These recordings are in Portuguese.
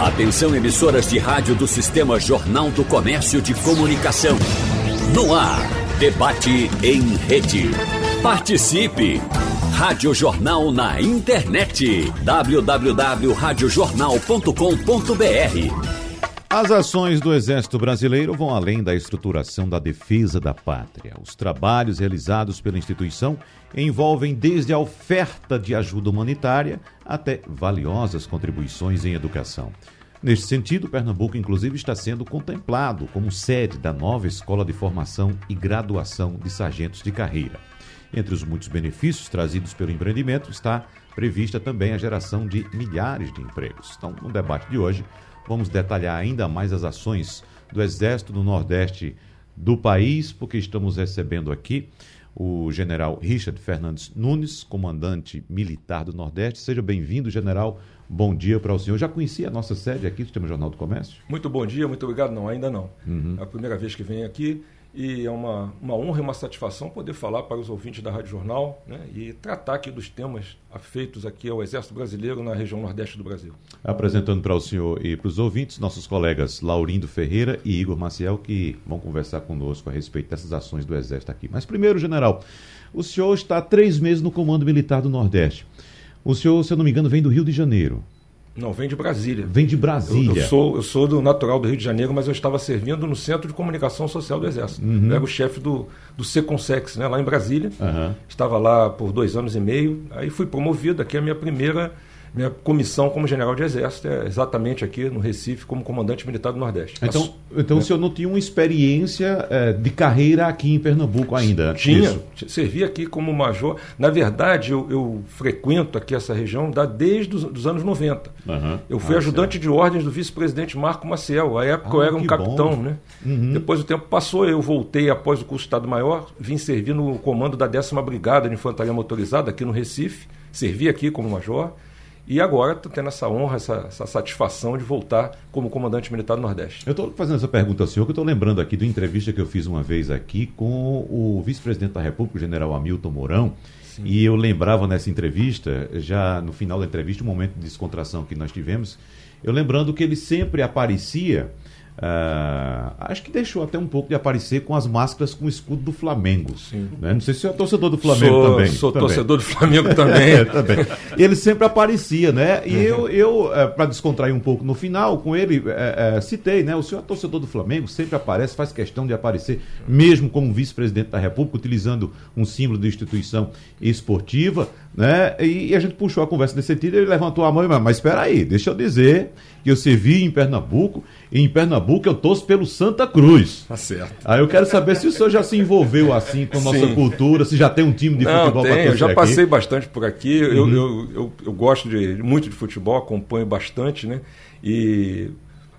Atenção emissoras de rádio do Sistema Jornal do Comércio de Comunicação. No ar, debate em rede. Participe! Rádio Jornal na internet. www.radiojornal.com.br as ações do Exército Brasileiro vão além da estruturação da defesa da pátria. Os trabalhos realizados pela instituição envolvem desde a oferta de ajuda humanitária até valiosas contribuições em educação. Neste sentido, Pernambuco, inclusive, está sendo contemplado como sede da nova Escola de Formação e Graduação de Sargentos de Carreira. Entre os muitos benefícios trazidos pelo empreendimento está prevista também a geração de milhares de empregos. Então, no debate de hoje, Vamos detalhar ainda mais as ações do Exército do Nordeste do país, porque estamos recebendo aqui o general Richard Fernandes Nunes, comandante militar do Nordeste. Seja bem-vindo, general. Bom dia para o senhor. Já conhecia a nossa sede aqui do Sistema Jornal do Comércio? Muito bom dia, muito obrigado. Não, ainda não. Uhum. É a primeira vez que venho aqui e é uma, uma honra e uma satisfação poder falar para os ouvintes da Rádio Jornal né, e tratar aqui dos temas afeitos aqui ao Exército Brasileiro na região Nordeste do Brasil. Apresentando para o senhor e para os ouvintes nossos colegas Laurindo Ferreira e Igor Maciel, que vão conversar conosco a respeito dessas ações do Exército aqui. Mas primeiro, general, o senhor está há três meses no Comando Militar do Nordeste. O senhor, se eu não me engano, vem do Rio de Janeiro. Não, vem de Brasília. Vem de Brasília. Eu, eu, sou, eu sou do natural do Rio de Janeiro, mas eu estava servindo no Centro de Comunicação Social do Exército. Uhum. Eu era o chefe do, do Seconsex, né, lá em Brasília. Uhum. Estava lá por dois anos e meio. Aí fui promovido. Aqui é a minha primeira minha comissão como general de exército é exatamente aqui no Recife, como comandante militar do Nordeste. Então, então é. o senhor não tinha uma experiência é, de carreira aqui em Pernambuco ainda? Tinha, disso. servi aqui como major. Na verdade, eu, eu, frequento aqui essa região desde os anos 90. Uhum. Eu fui ah, ajudante certo. de ordens do vice-presidente Marco Maciel. À época ah, eu era um capitão, bom. né? Uhum. Depois o tempo passou, eu voltei após o curso de Estado-Maior, vim servir no comando da 10 Brigada de Infantaria Motorizada aqui no Recife, servi aqui como major. E agora estou tendo essa honra, essa, essa, satisfação de voltar como comandante militar do Nordeste. Eu estou fazendo essa pergunta ao senhor, que eu estou lembrando aqui de uma entrevista que eu fiz uma vez aqui com o vice-presidente da República, o general Hamilton Mourão. Sim. E eu lembrava nessa entrevista, já no final da entrevista, um momento de descontração que nós tivemos, eu lembrando que ele sempre aparecia Uh, acho que deixou até um pouco de aparecer com as máscaras com o escudo do Flamengo. Né? Não sei se é torcedor do Flamengo sou, também. Sou também. torcedor do Flamengo também. é, também. Ele sempre aparecia, né? E uhum. eu, eu é, para descontrair um pouco no final, com ele, é, é, citei, né? O senhor é torcedor do Flamengo, sempre aparece, faz questão de aparecer, mesmo como vice-presidente da República, utilizando um símbolo de instituição esportiva, né? E, e, a gente puxou a conversa nesse sentido, ele levantou a mão e mas espera aí, deixa eu dizer que eu servi em Pernambuco, e em Pernambuco eu torço pelo Santa Cruz. Tá certo. Aí eu quero saber se o senhor já se envolveu assim com a nossa Sim. cultura, se já tem um time de Não, futebol para Eu já passei bastante por aqui, uhum. eu, eu, eu, eu, gosto de, muito de futebol, acompanho bastante, né? E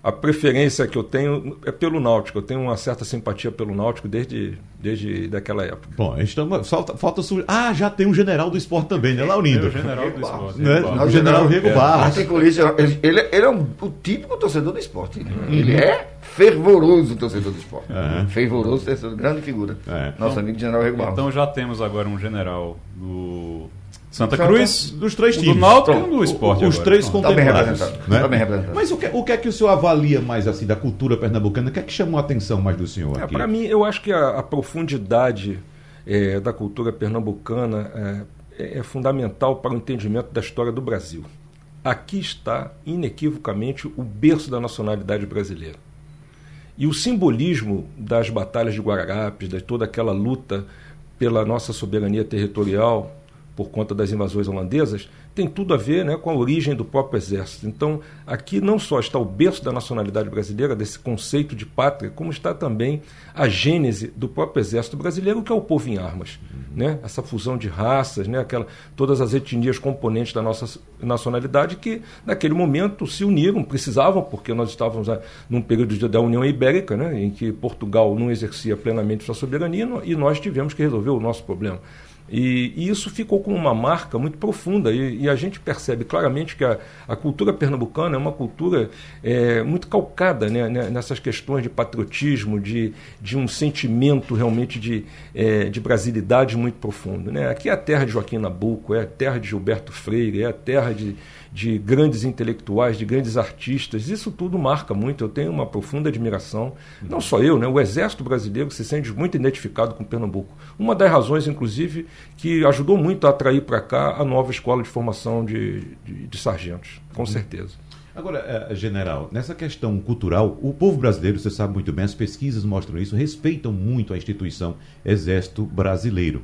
a preferência que eu tenho é pelo Náutico. Eu tenho uma certa simpatia pelo Náutico desde, desde daquela época. Bom, estamos, falta, falta Ah, já tem um general do esporte também, né, Laurindo? É o general do esporte. Né? O general Rego Barros. Ele, ele, ele, é um, o típico torcedor do esporte. Uhum. Ele é fervoroso torcedor do esporte. Uhum. Fervoroso torcedor, grande figura. É. Nosso então, amigo general Rego Barros. Então já temos agora um general do Santa Cruz, dos três times. Do Náutico e do Esporte. Os agora. três contemplados. Tá bem Né? Tá bem representado. Mas o que, o que é que o senhor avalia mais assim da cultura pernambucana? O que é que chamou a atenção mais do senhor é, aqui? Para mim, eu acho que a, a profundidade é, da cultura pernambucana é, é fundamental para o entendimento da história do Brasil. Aqui está, inequivocamente, o berço da nacionalidade brasileira. E o simbolismo das batalhas de Guararapes, de toda aquela luta pela nossa soberania territorial, por conta das invasões holandesas, tem tudo a ver né, com a origem do próprio exército. Então, aqui não só está o berço da nacionalidade brasileira, desse conceito de pátria, como está também a gênese do próprio exército brasileiro, que é o povo em armas. Uhum. Né? Essa fusão de raças, né? Aquela, todas as etnias componentes da nossa nacionalidade que, naquele momento, se uniram, precisavam, porque nós estávamos ah, num período da União Ibérica, né? em que Portugal não exercia plenamente sua soberania e nós tivemos que resolver o nosso problema. E, e, isso ficou com uma marca muito profunda. E, e a gente percebe claramente que a, a, cultura pernambucana é uma cultura é, muito calcada né, né, nessas questões de patriotismo, de, de um sentimento realmente de, é, de brasilidade muito profundo. Né? Aqui é a terra de Joaquim Nabuco, é a terra de Gilberto Freire, é a terra de, de grandes intelectuais, de grandes artistas. Isso tudo marca muito. Eu tenho uma profunda admiração. Não só eu, né? o Exército Brasileiro se sente muito identificado com Pernambuco. Uma das razões, inclusive, que ajudou muito a atrair para cá a nova escola de formação de, de, de sargentos, com uhum. certeza. Agora, eh, general, nessa questão cultural, o povo brasileiro, você sabe muito bem, as pesquisas mostram isso, respeitam muito a instituição Exército Brasileiro.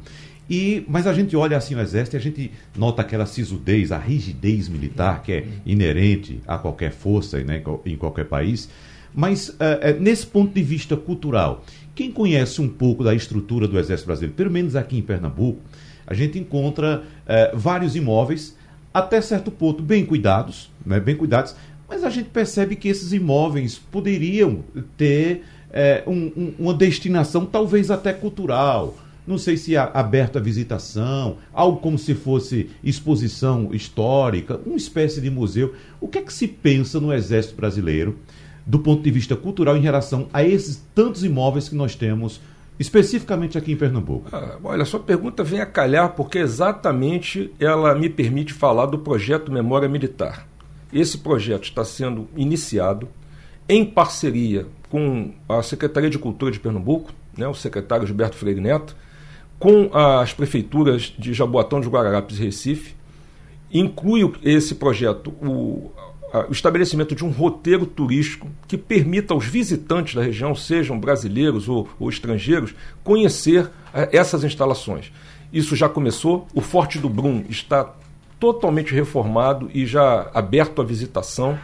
E, mas a gente olha assim o exército e a gente nota aquela sisudez, a rigidez militar que é inerente a qualquer força né, em qualquer país. Mas uh, nesse ponto de vista cultural, quem conhece um pouco da estrutura do exército brasileiro, pelo menos aqui em Pernambuco, a gente encontra uh, vários imóveis até certo ponto bem cuidados, né, bem cuidados, mas a gente percebe que esses imóveis poderiam ter uh, um, um, uma destinação talvez até cultural não sei se é aberto à visitação, algo como se fosse exposição histórica, uma espécie de museu. O que é que se pensa no Exército Brasileiro, do ponto de vista cultural, em relação a esses tantos imóveis que nós temos, especificamente aqui em Pernambuco? Ah, olha, sua pergunta vem a calhar porque exatamente ela me permite falar do projeto Memória Militar. Esse projeto está sendo iniciado em parceria com a Secretaria de Cultura de Pernambuco, né, o secretário Gilberto Freire Neto, com as prefeituras de Jaboatão de Guararapes e Recife. Inclui esse projeto o, o estabelecimento de um roteiro turístico que permita aos visitantes da região, sejam brasileiros ou, ou estrangeiros, conhecer eh, essas instalações. Isso já começou. O Forte do Brum está totalmente reformado e já aberto à visitação.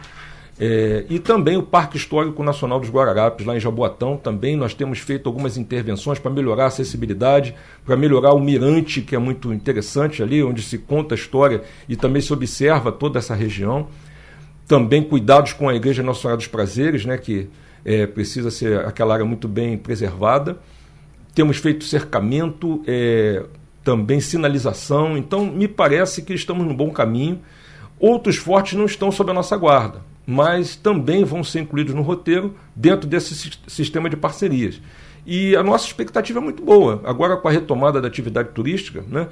É, e também o Parque Histórico Nacional dos Guararapes, lá em Jaboatão, também nós temos feito algumas intervenções para melhorar a acessibilidade, para melhorar o mirante, que é muito interessante ali, onde se conta a história e também se observa toda essa região. Também cuidados com a Igreja Nossa Senhora dos Prazeres, né, que é, precisa ser aquela área muito bem preservada. Temos feito cercamento, é, também sinalização, então me parece que estamos no bom caminho. Outros fortes não estão sob a nossa guarda mas também vão ser incluídos no roteiro dentro desse sistema de parcerias. E a nossa expectativa é muito boa. Agora, com a retomada da atividade turística, né,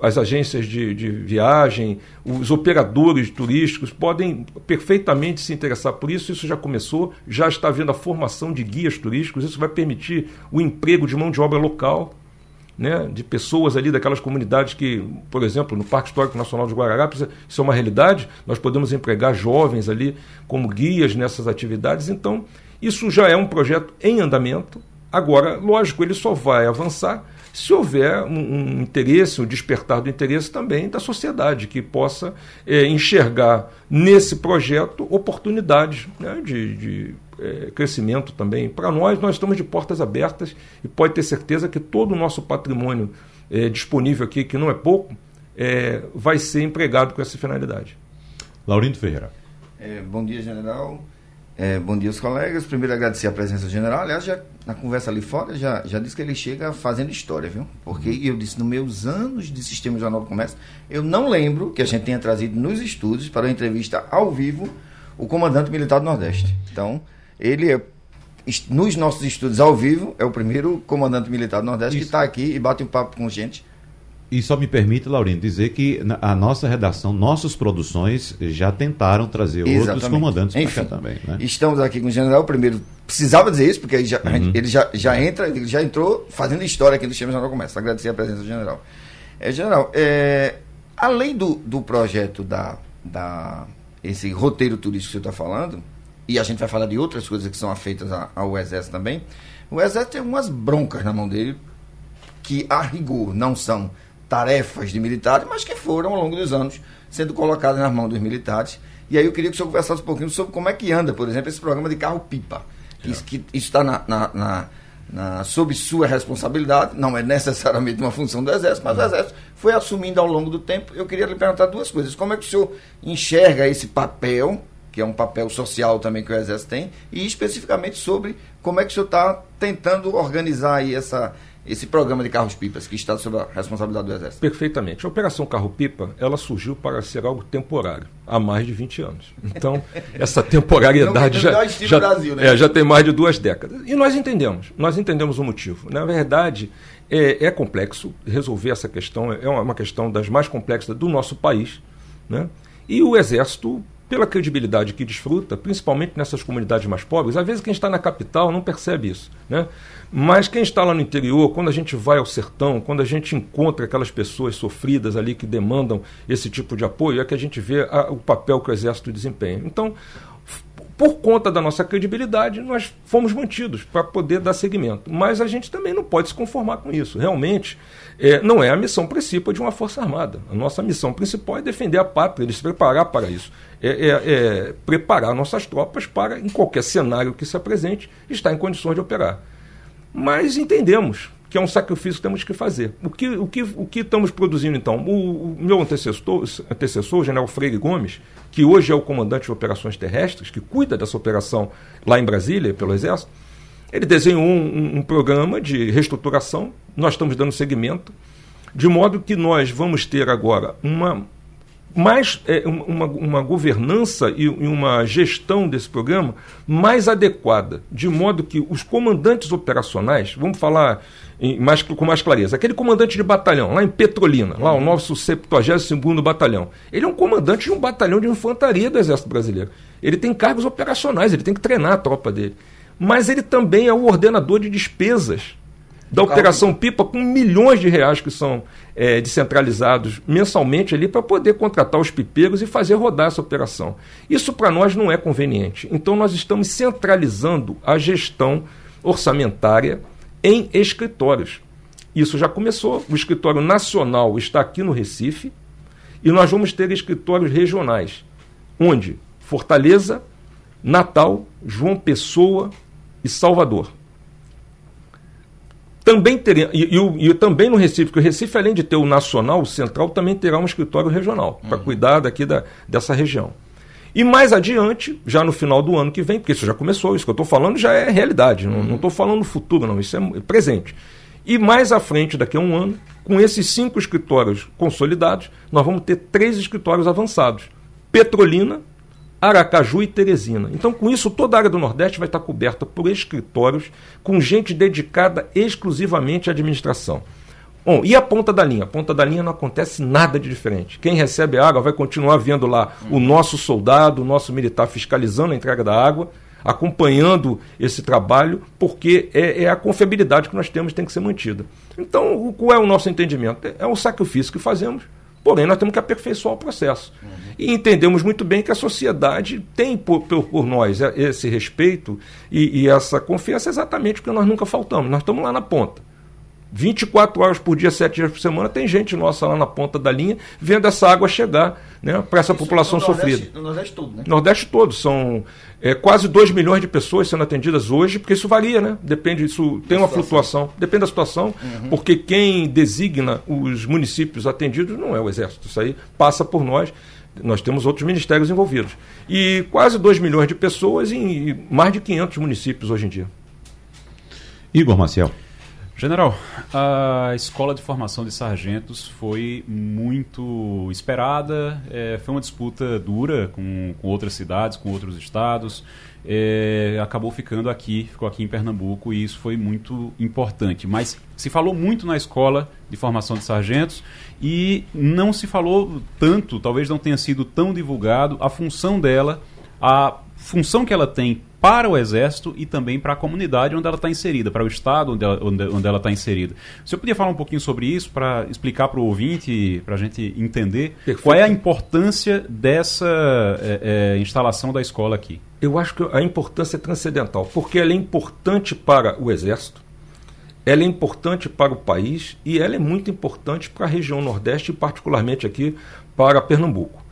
as agências de, de, viagem, os operadores turísticos podem perfeitamente se interessar por isso. Isso já começou, já está havendo a formação de guias turísticos. Isso vai permitir o emprego de mão de obra local né, de pessoas ali daquelas comunidades que, por exemplo, no Parque Histórico Nacional de Guararapes, isso é uma realidade, nós podemos empregar jovens ali como guias nessas atividades, então isso já é um projeto em andamento. Agora, lógico, ele só vai avançar se houver um, um interesse, um despertar do interesse também da sociedade, que possa é, enxergar nesse projeto oportunidades né, de, de é, crescimento também. Para nós, nós estamos de portas abertas e pode ter certeza que todo o nosso patrimônio é, disponível aqui, que não é pouco, é, vai ser empregado com essa finalidade. Laurindo Ferreira. É, bom dia, general. É, bom dia, os colegas. Primeiro, agradecer a presença do general. Aliás, já, na conversa ali fora, já, já disse que ele chega fazendo história, viu? Porque eu disse, nos meus anos de Sistema Jornal do Comércio, eu não lembro que a gente tenha trazido nos estúdios para uma entrevista ao vivo o comandante militar do Nordeste. Então, ele é, nos nossos estudos ao vivo, é o primeiro comandante militar do Nordeste Isso. que está aqui e bate um papo com gente. E só me permite, Laurindo, dizer que a nossa redação, nossas produções já tentaram trazer Exatamente. outros comandantes para cá também. Né? Estamos aqui com o general. Primeiro, precisava dizer isso, porque ele já, uhum. ele já, já entra, ele já entrou fazendo história aqui do Sistema Jornal Comércio. Agradecer a presença do general. É, general, é, além do, do projeto da, da esse roteiro turístico que você está falando, e a gente vai falar de outras coisas que são feitas ao Exército também. O Exército tem umas broncas na mão dele que, a rigor, não são tarefas de militares, mas que foram, ao longo dos anos, sendo colocadas nas mãos dos militares. E aí eu queria que o senhor conversasse um pouquinho sobre como é que anda, por exemplo, esse programa de carro-pipa. É. Isso, que, está na, na, na, na, sob sua responsabilidade, não é necessariamente uma função do Exército, mas o Exército foi assumindo ao longo do tempo. Eu queria lhe perguntar duas coisas. Como é que o senhor enxerga esse papel que é um papel social também que o Exército tem, e especificamente sobre como é que o senhor está tentando organizar aí essa, esse programa de carros-pipas que está sob a responsabilidade do Exército? Perfeitamente. A Operação Carro-Pipa, ela surgiu para ser algo temporário, há mais de 20 anos. Então, essa temporariedade já, já, Brasil, né? é, já tem mais de duas décadas. E nós entendemos, nós entendemos o motivo. Na verdade, é, é complexo resolver essa questão, é uma, uma questão das mais complexas do nosso país, né? E o Exército pela credibilidade que desfruta, principalmente nessas comunidades mais pobres, às vezes quem está na capital não percebe isso, né? Mas quem está lá no interior, quando a gente vai ao sertão, quando a gente encontra aquelas pessoas sofridas ali que demandam esse tipo de apoio, é que a gente vê a, o papel que o Exército desempenha. Então, por conta da nossa credibilidade, nós fomos mantidos para poder dar seguimento. Mas a gente também não pode se conformar com isso. Realmente, é, não é a missão principal de uma Força Armada. A nossa missão principal é defender a pátria, se preparar para isso. É, é, é, preparar nossas tropas para, em qualquer cenário que se apresente, estar em condições de operar. Mas entendemos que é um sacrifício que temos que fazer. O que, o que, o que estamos produzindo então? O, o meu antecessor, antecessor, o general Freire Gomes, que hoje é o comandante de operações terrestres, que cuida dessa operação lá em Brasília, pelo Exército, ele desenhou um, um programa de reestruturação, nós estamos dando seguimento, de modo que nós vamos ter agora uma mais é, uma, uma governança e, uma gestão desse programa mais adequada, de modo que os comandantes operacionais, vamos falar em, mais, com mais clareza, aquele comandante de batalhão, lá em Petrolina, lá o nosso 72º Batalhão, ele é um comandante de um batalhão de infantaria do Exército Brasileiro. Ele tem cargos operacionais, ele tem que treinar a tropa dele. Mas ele também é o ordenador de despesas da Operação Pipa com milhões de reais que são é, descentralizados mensalmente ali para poder contratar os pipeiros e fazer rodar essa operação. Isso para nós não é conveniente. Então nós estamos centralizando a gestão orçamentária em escritórios. Isso já começou. O escritório nacional está aqui no Recife e nós vamos ter escritórios regionais, onde Fortaleza, Natal, João Pessoa e Salvador. Também teria, e, e, e, também no Recife, que o Recife, além de ter o nacional, o central, também terá um escritório regional, uhum. para cuidar daqui da, dessa região. E mais adiante, já no final do ano que vem, porque isso já começou, isso que eu estou falando já é realidade, uhum. não estou falando futuro, não, isso é presente. E mais à frente, daqui a um ano, com esses cinco escritórios consolidados, nós vamos ter três escritórios avançados: Petrolina, Aracaju e Teresina. Então, com isso, toda a área do Nordeste vai estar coberta por escritórios com gente dedicada exclusivamente à administração. Bom, e a ponta da linha? A ponta da linha não acontece nada de diferente. Quem recebe a água vai continuar vendo lá o nosso soldado, o nosso militar fiscalizando a entrega da água, acompanhando esse trabalho, porque é, é a confiabilidade que nós temos tem que ser mantida. Então, qual é o nosso entendimento? É o sacrifício que fazemos Porém, nós temos que aperfeiçoar o processo. Uhum. E entendemos muito bem que a sociedade tem por, por, por nós esse respeito e, e, essa confiança exatamente porque nós nunca faltamos. Nós estamos lá na ponta. 24 horas por dia, 7 dias por semana, tem gente nossa lá na ponta da linha vendo essa água chegar né, para essa Isso população no Nordeste, sofrida. No Nordeste todo, né? Nordeste todo. São é, quase 2 milhões de pessoas sendo atendidas hoje, porque isso varia, né? Depende, isso tem uma flutuação. Depende da situação, uhum. porque quem designa os municípios atendidos não é o Exército. Isso aí passa por nós. Nós temos outros ministérios envolvidos. E quase 2 milhões de pessoas em mais de 500 municípios hoje em dia. Igor Maciel. General, a escola de formação de sargentos foi muito esperada, é, foi uma disputa dura com, com, outras cidades, com outros estados, é, acabou ficando aqui, ficou aqui em Pernambuco e isso foi muito importante. Mas se falou muito na escola de formação de sargentos e não se falou tanto, talvez não tenha sido tão divulgado a função dela, a função que ela tem para o Exército e também para a comunidade onde ela está inserida, para o Estado onde ela, onde, onde ela está inserida. Você podia falar um pouquinho sobre isso para explicar para o ouvinte, para a gente entender Perfeito. qual é a importância dessa é, é, instalação da escola aqui? Eu acho que a importância é transcendental, porque ela é importante para o Exército, ela é importante para o país e ela é muito importante para a região Nordeste e particularmente aqui para Pernambuco.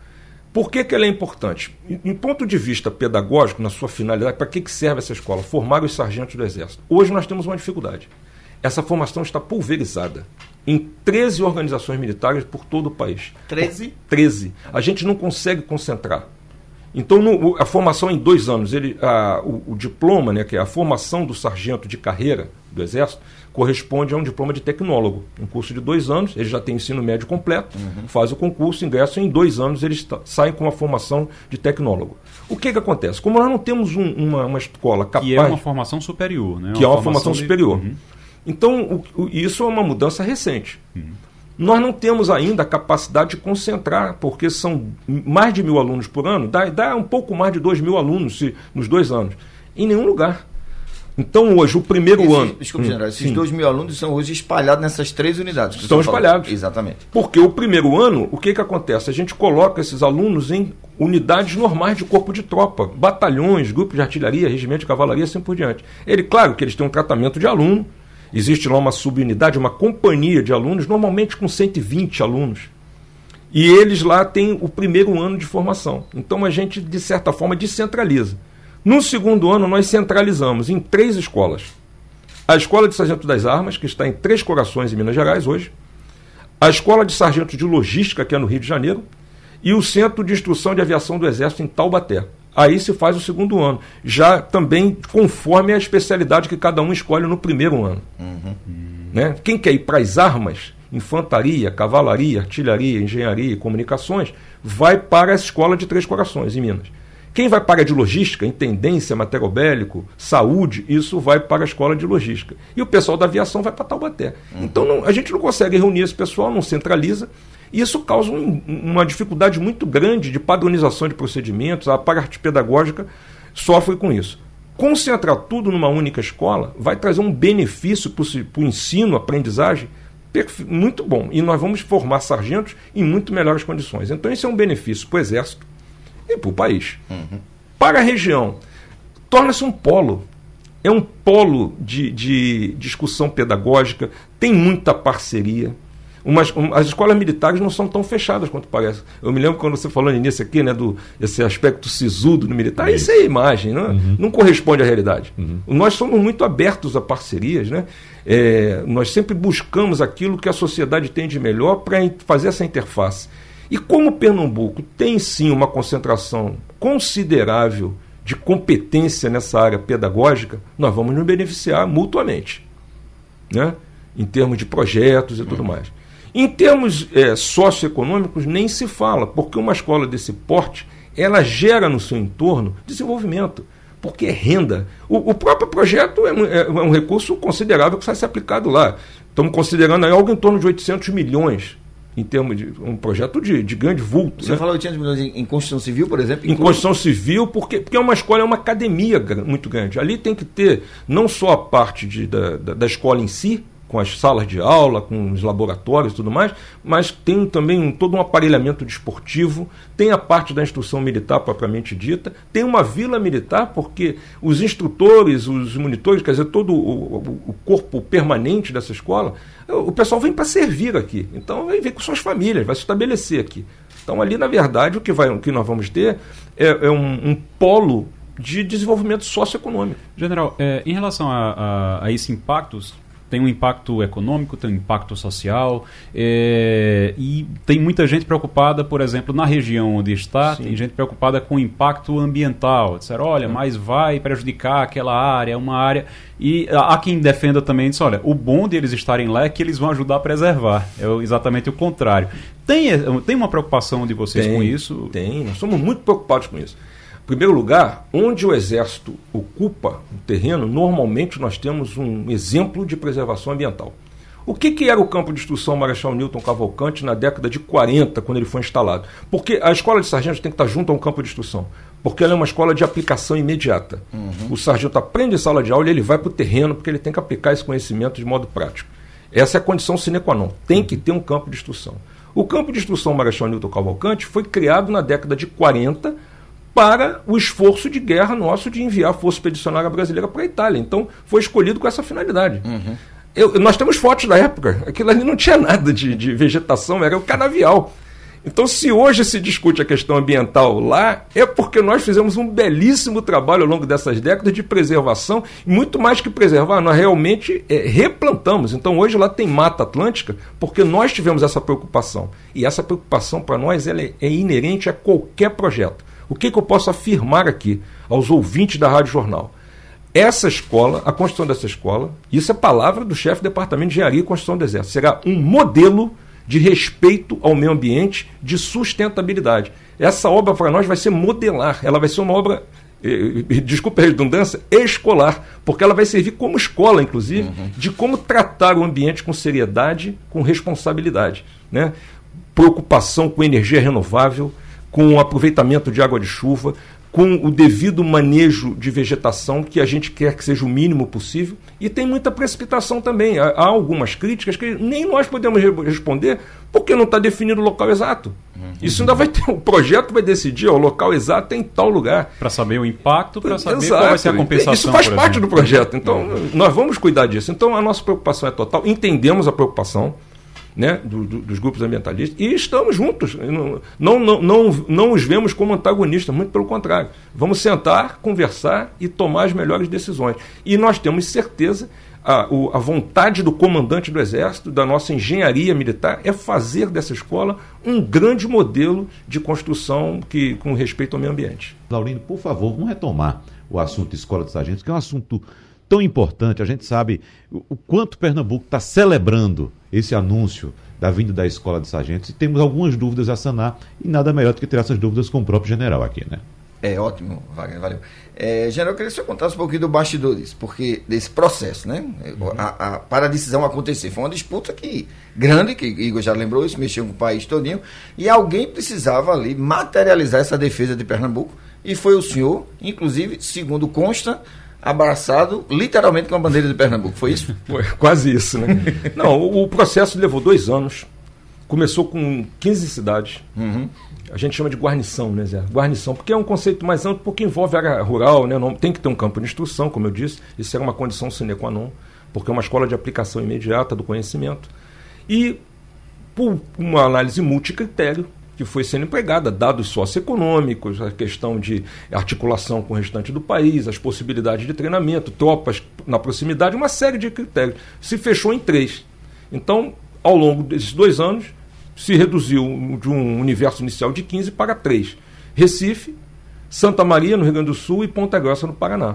Por que, que ela é importante? Em, ponto de vista pedagógico, na sua finalidade, para que, que serve essa escola? Formar os sargentos do Exército. Hoje nós temos uma dificuldade. Essa formação está pulverizada em 13 organizações militares por todo o país. 13? 13. A gente não consegue concentrar. Então, no, a formação em dois anos, ele, a, o, o, diploma, né, que é a formação do sargento de carreira do Exército, corresponde a um diploma de tecnólogo. Um curso de dois anos, ele já tem ensino médio completo, uhum. faz o concurso, ingressa, em dois anos eles saem com uma formação de tecnólogo. O que, que acontece? Como nós não temos um, uma, uma escola capaz. Que é uma formação superior, né? Que uma é uma formação, formação de... superior. Uhum. Então, o, o, isso é uma mudança recente. Uhum. Nós não temos ainda a capacidade de concentrar, porque são mais de mil alunos por ano, dá, dá um pouco mais de dois mil alunos se, nos dois anos, em nenhum lugar. Então, hoje, o primeiro Esse, ano. Desculpe, hum, general, esses sim. dois mil alunos são hoje espalhados nessas três unidades. Estão espalhados. Falou. Exatamente. Porque o primeiro ano, o que, que acontece? A gente coloca esses alunos em unidades normais de corpo de tropa, batalhões, grupos de artilharia, regimento de cavalaria, assim por diante. Ele, claro que eles têm um tratamento de aluno, Existe lá uma subunidade, uma companhia de alunos, normalmente com 120 alunos. E eles lá têm o primeiro ano de formação. Então a gente, de certa forma, descentraliza. No segundo ano, nós centralizamos em três escolas. A Escola de Sargento das Armas, que está em Três Corações, em Minas Gerais, hoje. A Escola de Sargento de Logística, que é no Rio de Janeiro. E o Centro de Instrução de Aviação do Exército, em Taubaté aí se faz o segundo ano. Já também conforme a especialidade que cada um escolhe no primeiro ano. Uhum. Né? Quem quer ir para as armas, infantaria, cavalaria, artilharia, engenharia e comunicações, vai para a escola de Três Corações, em Minas. Quem vai para a de logística, intendência, material bélico, saúde, isso vai para a escola de logística. E o pessoal da aviação vai para Taubaté. Uhum. Então não, a gente não consegue reunir esse pessoal, não centraliza. E isso causa um, uma dificuldade muito grande de padronização de procedimentos, a parte pedagógica sofre com isso. Concentrar tudo numa única escola vai trazer um benefício para o ensino, aprendizagem, muito bom. E nós vamos formar sargentos em muito melhores condições. Então, esse é um benefício para o Exército e para o país. Uhum. Para a região, torna-se um polo. É um polo de, de discussão pedagógica, tem muita parceria umas, um, as escolas militares não são tão fechadas quanto parece. Eu me lembro quando você falou no início aqui, né, do esse aspecto sisudo no militar, isso, é imagem, não, uhum. não corresponde à realidade. Uhum. Nós somos muito abertos a parcerias, né? É, nós sempre buscamos aquilo que a sociedade tem de melhor para fazer essa interface. E como Pernambuco tem sim uma concentração considerável de competência nessa área pedagógica, nós vamos nos beneficiar mutuamente, né? em termos de projetos e tudo uhum. mais. Em termos é, socioeconômicos, nem se fala, porque uma escola desse porte ela gera no seu entorno desenvolvimento, porque é renda. O, o próprio projeto é, é, é, um recurso considerável que vai ser aplicado lá. Estamos considerando algo em torno de 800 milhões em termos de um projeto de, de grande vulto. Você né? falou 800 milhões em, em, construção civil, por exemplo? Em construção civil, porque, porque é uma escola, é uma academia muito grande. Ali tem que ter não só a parte de, da, da, da escola em si, com as salas de aula, com os laboratórios e tudo mais, mas tem também um, todo um aparelhamento desportivo, tem a parte da instrução militar propriamente dita, tem uma vila militar, porque os instrutores, os monitores, quer dizer, todo o, o, corpo permanente dessa escola, o pessoal vem para servir aqui. Então vem, com suas famílias, vai se estabelecer aqui. Então ali, na verdade, o que, vai, o que nós vamos ter é, é um, um polo de desenvolvimento socioeconômico. General, é, em relação a, a, a esses impactos tem um impacto econômico, tem um impacto social é, e tem muita gente preocupada, por exemplo, na região onde está, Sim. tem gente preocupada com o impacto ambiental. Disseram, olha, é. mas vai prejudicar aquela área, uma área. E há quem defenda também, diz, olha, o bom de eles estarem lá é que eles vão ajudar a preservar. É exatamente o contrário. Tem, tem uma preocupação de vocês tem, com isso? Tem, nós somos muito preocupados com isso primeiro lugar, onde o Exército ocupa o terreno, normalmente nós temos um exemplo de preservação ambiental. O que, que era o campo de instrução Marechal Newton Cavalcante na década de 40, quando ele foi instalado? Porque a escola de sargentos tem que estar junto a um campo de instrução. Porque ela é uma escola de aplicação imediata. Uhum. O sargento aprende em sala de aula e ele vai para o terreno porque ele tem que aplicar esse conhecimento de modo prático. Essa é a condição sine qua non. Tem que ter um campo de instrução. O campo de instrução Marechal Newton Cavalcante foi criado na década de 40 para o esforço de guerra nosso de enviar a Força Expedicionária Brasileira para a Itália. Então, foi escolhido com essa finalidade. Uhum. Eu, nós temos fotos da época. Aquilo ali não tinha nada de, de vegetação, era o canavial. Então, se hoje se discute a questão ambiental lá, é porque nós fizemos um belíssimo trabalho ao longo dessas décadas de preservação, muito mais que preservar, nós realmente é, replantamos. Então, hoje lá tem Mata Atlântica, porque nós tivemos essa preocupação. E essa preocupação para nós ela é, é inerente a qualquer projeto. O que, que eu posso afirmar aqui aos ouvintes da Rádio Jornal? Essa escola, a construção dessa escola, isso é palavra do chefe do Departamento de Engenharia e Construção do Exército, será um modelo de respeito ao meio ambiente, de sustentabilidade. Essa obra para nós vai ser modelar, ela vai ser uma obra desculpa a redundância, escolar, porque ela vai servir como escola, inclusive, uhum. de como tratar o ambiente com seriedade, com responsabilidade. Né? Preocupação com energia renovável, com aproveitamento de água de chuva, com o devido manejo de vegetação, que a gente quer que seja o mínimo possível, e tem muita precipitação também. Há, algumas críticas que nem nós podemos responder, porque não está definido o local exato. Uhum. Isso ainda vai ter. O projeto vai decidir, ó, o local exato em tal lugar. Para saber o impacto, para saber Exato. qual vai ser a compensação. Isso faz parte do projeto. Então, uhum. nós vamos cuidar disso. Então, a nossa preocupação é total. Entendemos a preocupação né, do, do, dos grupos ambientalistas e estamos juntos. Não, não, não, não os vemos como antagonistas, muito pelo contrário. Vamos sentar, conversar e tomar as melhores decisões. E nós temos certeza, a, a vontade do comandante do Exército, da nossa engenharia militar, é fazer dessa escola um grande modelo de construção que, com respeito ao meio ambiente. Laurindo, por favor, vamos retomar o assunto Escola de Sargentos, que é um assunto tão importante. A gente sabe o quanto Pernambuco está celebrando esse anúncio da vinda da escola de sargentos e temos algumas dúvidas a sanar e nada melhor do que ter essas dúvidas com o próprio general aqui, né? É ótimo, Wagner, valeu. É, general, eu queria que você contasse um pouquinho do bastidores, porque desse processo, né? Uhum. A, a, para a decisão acontecer. Foi uma disputa que, grande, que Igor já lembrou isso, mexeu com o país todinho, e alguém precisava ali materializar essa defesa de Pernambuco, e foi o senhor, inclusive, segundo consta, abraçado literalmente com a bandeira de Pernambuco, foi isso? Foi quase isso, né? Não, o, o, processo levou dois anos. Começou com 15 cidades. Uhum. A gente chama de guarnição, né, Zé? Guarnição, porque é um conceito mais amplo, porque envolve área rural, né? Não, tem que ter um campo de instrução, como eu disse. Isso era uma condição sine qua non, porque é uma escola de aplicação imediata do conhecimento. E, por uma análise multicritério, que foi sendo empregada, dados socioeconômicos, a questão de articulação com o restante do país, as possibilidades de treinamento, tropas na proximidade, uma série de critérios. Se fechou em três. Então, ao longo desses dois anos, se reduziu de um universo inicial de 15 para 3. Recife, Santa Maria, no Rio Grande do Sul, e Ponta Grossa, no Paraná.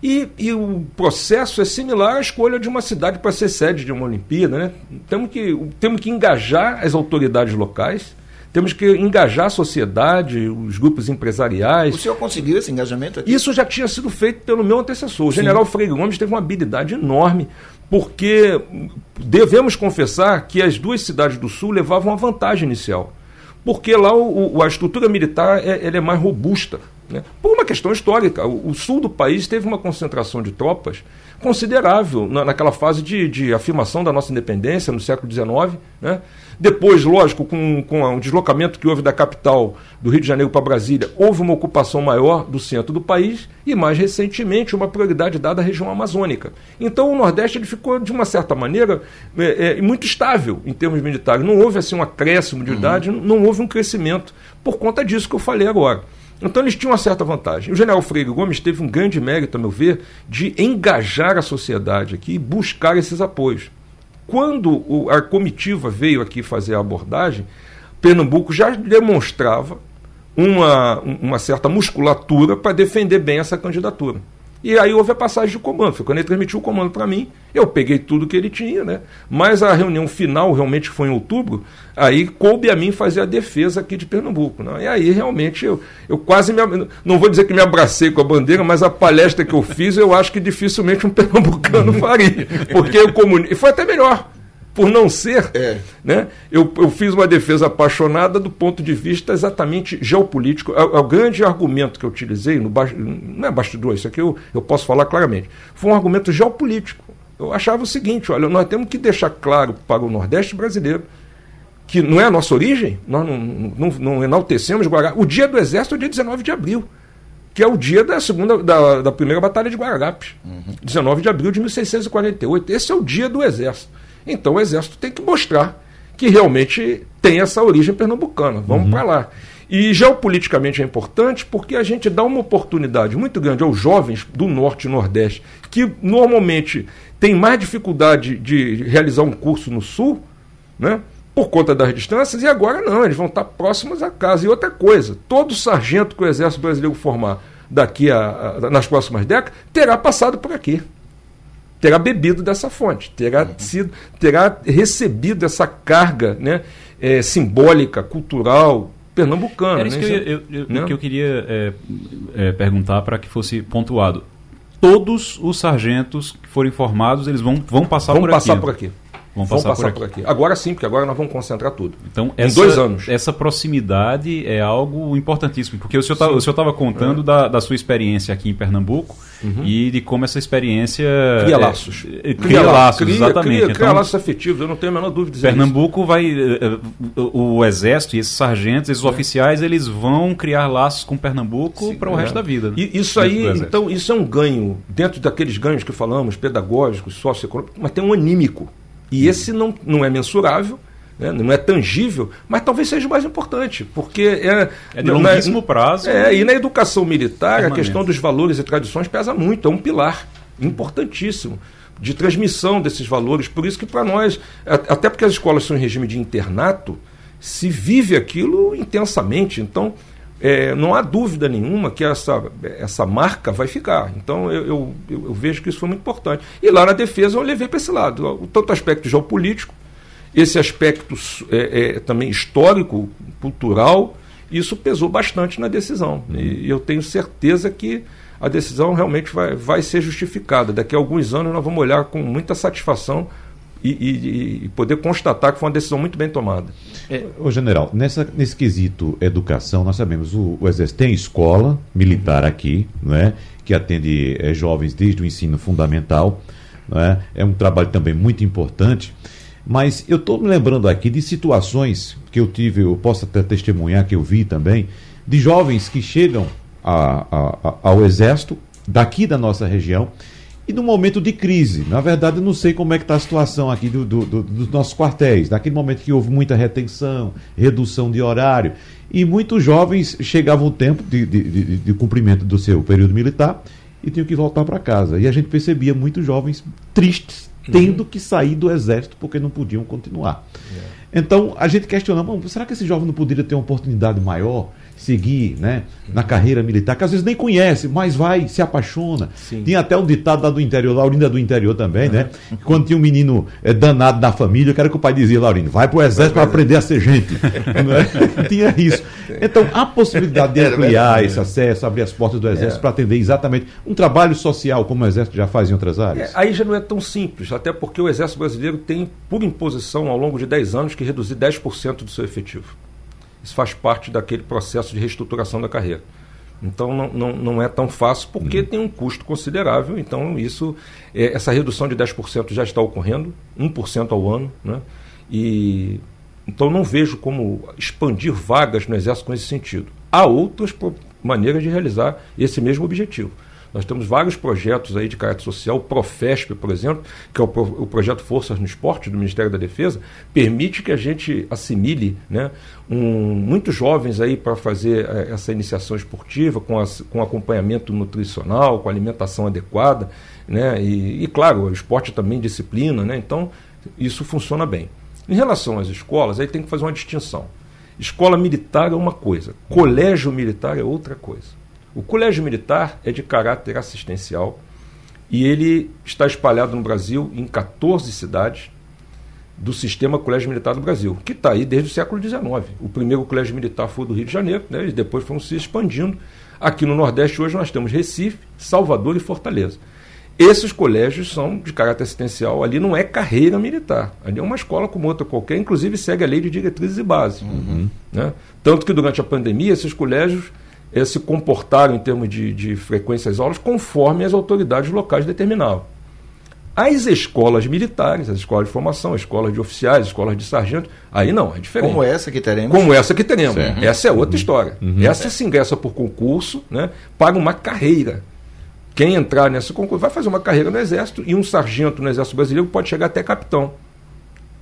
E, e, o processo é similar à escolha de uma cidade para ser sede de uma Olimpíada. Né? Temos, que, temos que engajar as autoridades locais, temos que engajar a sociedade, os grupos empresariais. O senhor conseguiu esse engajamento aqui? Isso já tinha sido feito pelo meu antecessor. O general Freire Gomes teve uma habilidade enorme, porque devemos confessar que as duas cidades do Sul levavam uma vantagem inicial. Porque lá o, o, a estrutura militar é, é mais robusta. Né? Por uma questão histórica. O, o, sul do país teve uma concentração de tropas considerável na, naquela fase de, de afirmação da nossa independência no século XIX. Né? Depois, lógico, com, com o deslocamento que houve da capital do Rio de Janeiro para Brasília, houve uma ocupação maior do centro do país e, mais recentemente, uma prioridade dada à região amazônica. Então, o Nordeste ele ficou, de uma certa maneira, é, é, muito estável em termos militares. Não houve assim, um acréscimo de idade, uhum. não houve um crescimento por conta disso que eu falei agora. Então eles tinham uma certa vantagem. O general Freire Gomes teve um grande mérito, a meu ver, de engajar a sociedade aqui e buscar esses apoios. Quando o, a comitiva veio aqui fazer a abordagem, Pernambuco já demonstrava uma, uma certa musculatura para defender bem essa candidatura. E aí houve a passagem de comando. Foi quando ele transmitiu o comando para mim, eu peguei tudo que ele tinha, né? Mas a reunião final, realmente foi em outubro, aí coube a mim fazer a defesa aqui de Pernambuco. Né? E aí realmente eu, eu quase me. Não vou dizer que me abracei com a bandeira, mas a palestra que eu fiz eu acho que dificilmente um pernambucano faria. Porque eu comuniquei. E foi até melhor por não ser, é. né, eu, eu fiz uma defesa apaixonada do ponto de vista exatamente geopolítico. É, é o grande argumento que eu utilizei, no não é bastidor, isso aqui eu, eu posso falar claramente, foi um argumento geopolítico. Eu achava o seguinte: olha, nós temos que deixar claro para o Nordeste brasileiro que não é a nossa origem, nós não, não, não enaltecemos Guará. O dia do Exército é o dia 19 de abril que é o dia da segunda da, da primeira batalha de Guararapes, uhum. 19 de abril de 1648. Esse é o dia do Exército. Então o Exército tem que mostrar que realmente tem essa origem pernambucana. Vamos uhum. para lá. E geopoliticamente é importante porque a gente dá uma oportunidade muito grande aos jovens do Norte e Nordeste, que normalmente têm mais dificuldade de realizar um curso no Sul, né? por conta das distâncias, e agora não, eles vão estar próximos à casa. E outra coisa, todo sargento que o Exército Brasileiro formar daqui a, a nas próximas décadas terá passado por aqui. Terá bebido dessa fonte, terá, uhum. sido, terá recebido essa carga né, é, simbólica, cultural, pernambucana. Era isso né? que, eu, eu, né? que eu queria é, é, perguntar para que fosse pontuado. Todos os sargentos que forem formados, eles vão, vão passar vão por passar aqui. por aqui. Vamos passar, passar por, aqui. por, aqui. Agora sim, porque agora nós vamos concentrar tudo. Então, em essa, dois anos. Essa proximidade é algo importantíssimo, porque o senhor tá, estava contando é. da, da, sua experiência aqui em Pernambuco uhum. e de como essa experiência. Cria é, laços. É, cria, cria, laços, cria, exatamente. Cria, cria então, laços afetivos, eu não tenho a menor dúvida disso. Pernambuco vai. Eh, eh, o, o Exército e esses sargentos, esses oficiais, eles vão criar laços com Pernambuco para o resto da vida. Né? E isso aí, então, isso é um ganho, dentro daqueles ganhos que falamos, pedagógicos, socioeconômicos, mas tem um anímico. E esse não, não é mensurável, né? não é tangível, mas talvez seja o mais importante, porque é, é de longuíssimo prazo. É, e na educação militar, a questão dos valores e tradições pesa muito, é um pilar importantíssimo de transmissão desses valores. Por isso que para nós, até porque as escolas são em regime de internato, se vive aquilo intensamente. Então, é, não há dúvida nenhuma que essa, essa marca vai ficar. Então eu, eu, eu, vejo que isso foi muito importante. E lá na defesa eu levei para esse lado, tanto aspecto geopolítico, esse aspecto é, é, também histórico, cultural, isso pesou bastante na decisão. E eu tenho certeza que a decisão realmente vai, vai ser justificada. Daqui a alguns anos nós vamos olhar com muita satisfação e, e, e, poder constatar que foi uma decisão muito bem tomada. É, ô, general, nessa, nesse quesito educação, nós sabemos o, o Exército tem escola militar aqui, não é? que atende é, jovens desde o ensino fundamental. Não é? é um trabalho também muito importante. Mas eu estou me lembrando aqui de situações que eu tive, eu posso até testemunhar, que eu vi também, de jovens que chegam a, a, a, ao Exército daqui da nossa região e no momento de crise. Na verdade, eu não sei como é que está a situação aqui do, do, do, dos nossos quartéis. Naquele momento que houve muita retenção, redução de horário, e muitos jovens chegavam o tempo de, de, de, de cumprimento do seu período militar e tinham que voltar para casa. E a gente percebia muitos jovens tristes, tendo que sair do exército porque não podiam continuar. Yeah. Então, a gente questionava, será que esse jovem não poderia ter uma oportunidade maior? Seguir né, na carreira militar, que às vezes nem conhece, mas vai, se apaixona. Sim. Tinha até um ditado lá do interior, Laurinda é do interior também, né? Quando tinha um menino é, danado na família, que era que o pai dizia, Laurindo, vai para o exército para aprender a ser gente. é? Tinha isso. Então, a possibilidade de ampliar esse acesso, abrir as portas do exército é. para atender exatamente um trabalho social como o exército já faz em outras áreas. É, aí já não é tão simples, até porque o exército brasileiro tem, por imposição, ao longo de 10 anos, que reduzir 10% do seu efetivo. Isso faz parte daquele processo de reestruturação da carreira. Então não, não, não é tão fácil porque uhum. tem um custo considerável. Então isso é, essa redução de 10% já está ocorrendo, 1% ao ano. Né? E, então não vejo como expandir vagas no Exército com esse sentido. Há outras maneiras de realizar esse mesmo objetivo. Nós temos vários projetos aí de caráter social. O Profesp, por exemplo, que é o, o, projeto Forças no Esporte do Ministério da Defesa, permite que a gente assimile né, um, muitos jovens aí para fazer é, essa iniciação esportiva com, as, com acompanhamento nutricional, com alimentação adequada. Né, e, e, claro, o esporte também disciplina, né, então isso funciona bem. Em relação às escolas, aí tem que fazer uma distinção. Escola militar é uma coisa, colégio militar é outra coisa. O colégio militar é de caráter assistencial e ele está espalhado no Brasil em 14 cidades do sistema Colégio Militar do Brasil, que está aí desde o século XIX. O primeiro colégio militar foi do Rio de Janeiro, né, e depois foram se expandindo. Aqui no Nordeste hoje nós temos Recife, Salvador e Fortaleza. Esses colégios são de caráter assistencial, ali não é carreira militar, ali é uma escola como outra qualquer, inclusive segue a lei de diretrizes e bases. Uhum. Né? Tanto que durante a pandemia esses colégios eh, se comportaram em termos de, de frequência às aulas conforme as autoridades locais determinavam. As escolas militares, as escolas de formação, as escolas de oficiais, as escolas de sargento, aí não, é diferente. Como essa que teremos? Como essa que teremos. Certo. Essa é outra uhum. história. Uhum. Essa se ingressa por concurso, né, para uma carreira. Quem entrar nesse concurso vai fazer uma carreira no Exército e um sargento no Exército Brasileiro pode chegar até capitão.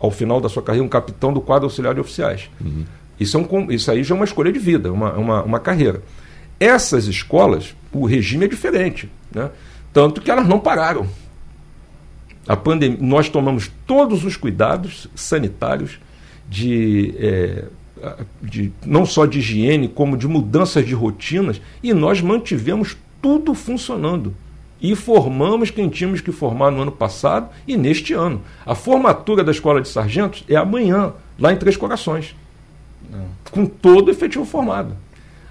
Ao final da sua carreira, um capitão do quadro auxiliar de oficiais. Uhum. Isso, é um, isso aí já é uma escolha de vida, uma, uma, uma carreira. Essas escolas, o regime é diferente. Né? Tanto que elas não pararam. A pandemia, nós tomamos todos os cuidados sanitários de, é, de não só de higiene, como de mudanças de rotinas, e nós mantivemos tudo funcionando. E formamos quem tínhamos que formar no ano passado e neste ano. A formatura da Escola de Sargentos é amanhã, lá em Três Corações. Com todo o efetivo formado.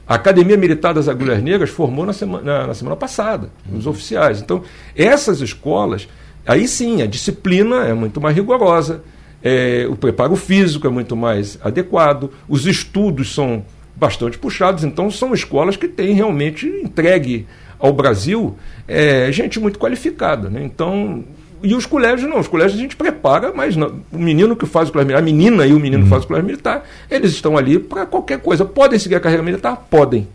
A Academia Militar das Agulhas Negras formou na semana, na, na semana passada, uhum. os oficiais. Então, essas escolas, aí sim, a disciplina é muito mais rigorosa, é, o preparo físico é muito mais adequado, os estudos são bastante puxados, então são escolas que têm realmente entregue ao Brasil é, gente muito qualificada. Né? Então, e os colégios não, os colégios a gente prepara, mas não, o menino que faz o colégio militar, a menina e o menino que faz o colégio militar, eles estão ali para qualquer coisa. Podem seguir a carreira militar? Podem.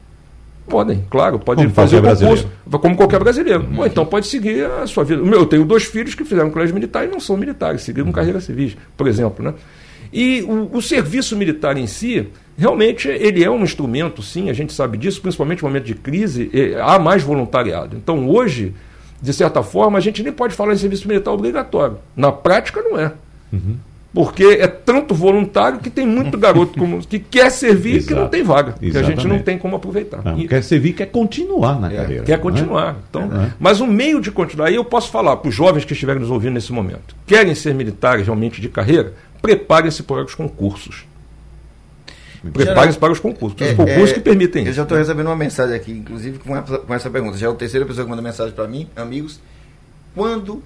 Podem, claro, pode como fazer o concurso, brasileiro. como qualquer brasileiro. Uhum. Ou então pode seguir a sua vida. Eu tenho dois filhos que fizeram colégio militar e não são militares, seguiram uhum. carreira civil, por exemplo. Né? E o, o, serviço militar em si, realmente, ele é um instrumento, sim, a gente sabe disso, principalmente no momento de crise, há mais voluntariado. Então, hoje, de certa forma, a gente nem pode falar em serviço militar obrigatório. Na prática, não é. Uhum. Porque é tanto voluntário que tem muito garoto como, que quer servir e que não tem vaga. Exatamente. Que a gente não tem como aproveitar. Não, e, quer servir quer continuar na é, carreira. Quer é? continuar. É? Então, é. Mas o meio de continuar, aí eu posso falar para os jovens que estiverem nos ouvindo nesse momento, querem ser militares realmente de carreira, preparem-se para os concursos. Preparem-se para os concursos. Os é, concursos é, que permitem Eu já estou recebendo uma mensagem aqui, inclusive com essa, com essa pergunta. Já é a terceira pessoa que manda mensagem para mim, amigos. Quando,